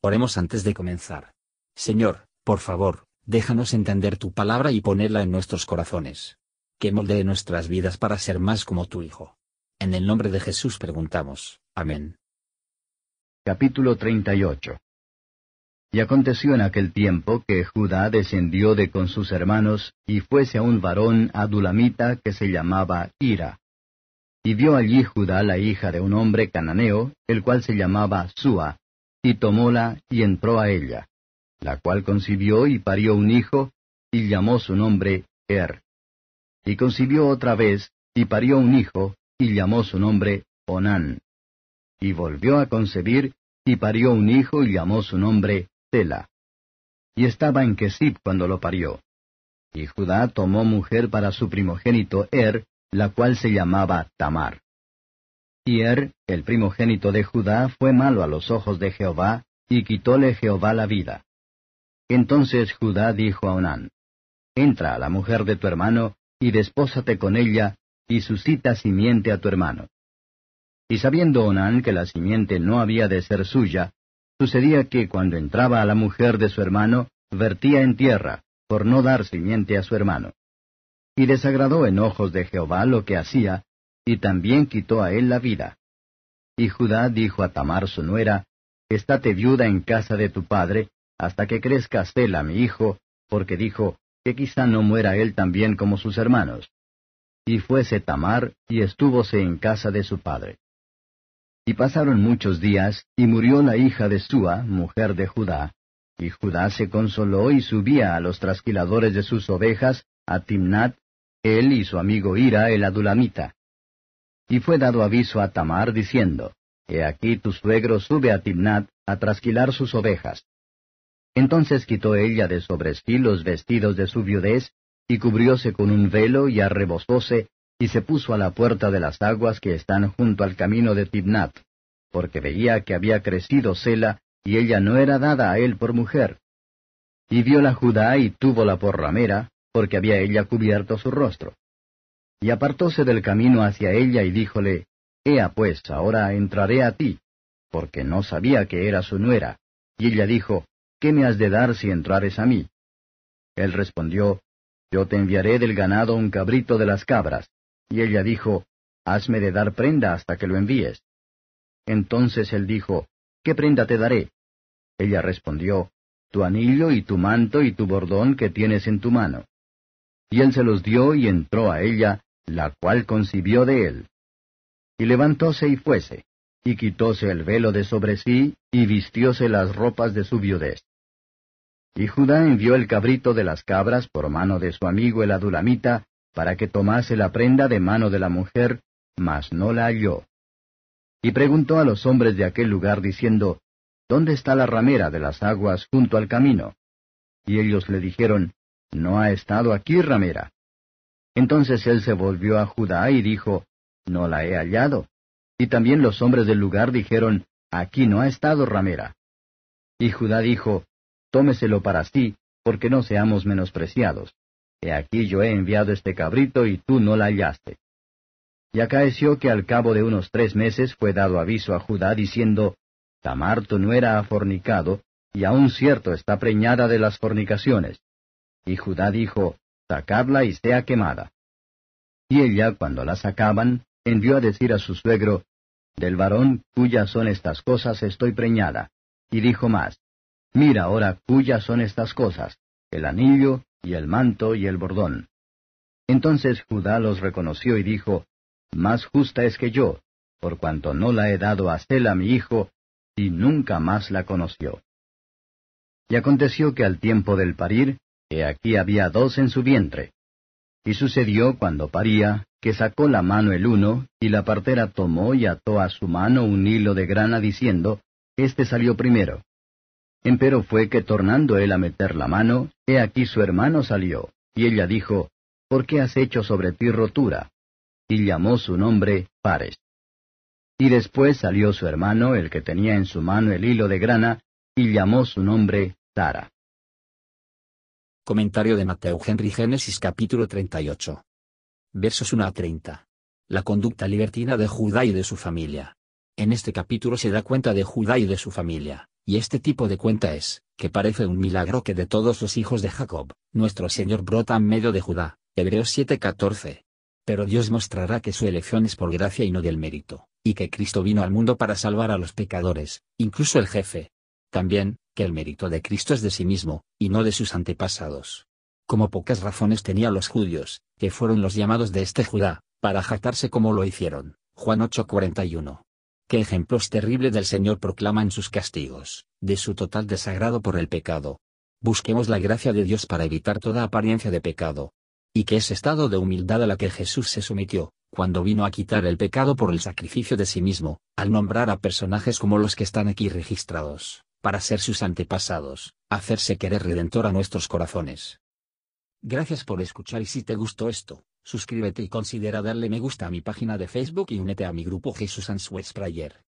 Oremos antes de comenzar. Señor, por favor, déjanos entender tu palabra y ponerla en nuestros corazones. Que moldee nuestras vidas para ser más como tu Hijo. En el nombre de Jesús preguntamos. Amén. Capítulo 38 Y aconteció en aquel tiempo que Judá descendió de con sus hermanos, y fuese a un varón adulamita que se llamaba Ira. Y vio allí Judá la hija de un hombre cananeo, el cual se llamaba Sua, y tomóla y entró a ella, la cual concibió y parió un hijo, y llamó su nombre Er. Y concibió otra vez, y parió un hijo, y llamó su nombre Onán. Y volvió a concebir, y parió un hijo, y llamó su nombre Tela. Y estaba en Quesib cuando lo parió. Y Judá tomó mujer para su primogénito Er, la cual se llamaba Tamar. Y Er, el primogénito de Judá, fue malo a los ojos de Jehová, y quitóle Jehová la vida. Entonces Judá dijo a Onán, Entra a la mujer de tu hermano, y despósate con ella, y suscita simiente a tu hermano. Y sabiendo Onán que la simiente no había de ser suya, sucedía que cuando entraba a la mujer de su hermano, vertía en tierra, por no dar simiente a su hermano. Y desagradó en ojos de Jehová lo que hacía, y también quitó a él la vida. Y Judá dijo a Tamar su nuera, Estate viuda en casa de tu padre, hasta que crezca Sela mi hijo, porque dijo, que quizá no muera él también como sus hermanos. Y fuese Tamar, y estúvose en casa de su padre. Y pasaron muchos días, y murió la hija de Sua, mujer de Judá, y Judá se consoló y subía a los trasquiladores de sus ovejas, a Timnat, él y su amigo Ira el adulamita. Y fue dado aviso a Tamar diciendo, He aquí tu suegro sube a Timnat a trasquilar sus ovejas. Entonces quitó ella de sobre sí los vestidos de su viudez, y cubrióse con un velo y arrebozóse, y se puso a la puerta de las aguas que están junto al camino de Tibnat, porque veía que había crecido Sela, y ella no era dada a él por mujer. Y viola Judá y túvola por ramera, porque había ella cubierto su rostro. Y apartóse del camino hacia ella y díjole, Ea pues, ahora entraré a ti, porque no sabía que era su nuera. Y ella dijo, ¿Qué me has de dar si entrares a mí? Él respondió, Yo te enviaré del ganado un cabrito de las cabras. Y ella dijo, Hazme de dar prenda hasta que lo envíes. Entonces él dijo, ¿Qué prenda te daré? Ella respondió, Tu anillo y tu manto y tu bordón que tienes en tu mano. Y él se los dio y entró a ella, la cual concibió de él. Y levantóse y fuese, y quitóse el velo de sobre sí, y vistióse las ropas de su viudez. Y Judá envió el cabrito de las cabras por mano de su amigo el adulamita, para que tomase la prenda de mano de la mujer, mas no la halló. Y preguntó a los hombres de aquel lugar diciendo, ¿Dónde está la ramera de las aguas junto al camino? Y ellos le dijeron, No ha estado aquí ramera. Entonces él se volvió a Judá y dijo, No la he hallado. Y también los hombres del lugar dijeron, Aquí no ha estado ramera. Y Judá dijo, Tómeselo para sí, porque no seamos menospreciados. He aquí yo he enviado este cabrito y tú no la hallaste. Y acaeció que al cabo de unos tres meses fue dado aviso a Judá diciendo, Tamar tu nuera ha fornicado, y aún cierto está preñada de las fornicaciones. Y Judá dijo, sacadla y sea quemada. Y ella, cuando la sacaban, envió a decir a su suegro, Del varón cuyas son estas cosas estoy preñada. Y dijo más, Mira ahora cuyas son estas cosas, el anillo, y el manto, y el bordón. Entonces Judá los reconoció y dijo, Más justa es que yo, por cuanto no la he dado a Sela mi hijo, y nunca más la conoció. Y aconteció que al tiempo del parir, He aquí había dos en su vientre. Y sucedió cuando paría, que sacó la mano el uno, y la partera tomó y ató a su mano un hilo de grana, diciendo, Este salió primero. Empero fue que tornando él a meter la mano, he aquí su hermano salió, y ella dijo, ¿Por qué has hecho sobre ti rotura? Y llamó su nombre Pares. Y después salió su hermano, el que tenía en su mano el hilo de grana, y llamó su nombre Sara. Comentario de Mateo Henry Génesis capítulo 38. Versos 1 a 30. La conducta libertina de Judá y de su familia. En este capítulo se da cuenta de Judá y de su familia, Y este tipo de cuenta es, que parece un milagro que de todos los hijos de Jacob, nuestro Señor brota en medio de Judá, Hebreos 7:14. Pero Dios mostrará que su elección es por gracia y no del mérito, y que Cristo vino al mundo para salvar a los pecadores, incluso el jefe. También, que el mérito de Cristo es de sí mismo, y no de sus antepasados. Como pocas razones tenía los judíos, que fueron los llamados de este Judá, para jactarse como lo hicieron. Juan 8:41. Qué ejemplos terribles del Señor proclaman sus castigos, de su total desagrado por el pecado. Busquemos la gracia de Dios para evitar toda apariencia de pecado. Y que ese estado de humildad a la que Jesús se sometió, cuando vino a quitar el pecado por el sacrificio de sí mismo, al nombrar a personajes como los que están aquí registrados, para ser sus antepasados, hacerse querer redentor a nuestros corazones. Gracias por escuchar y si te gustó esto, suscríbete y considera darle me gusta a mi página de Facebook y únete a mi grupo Jesús Answers Prayer.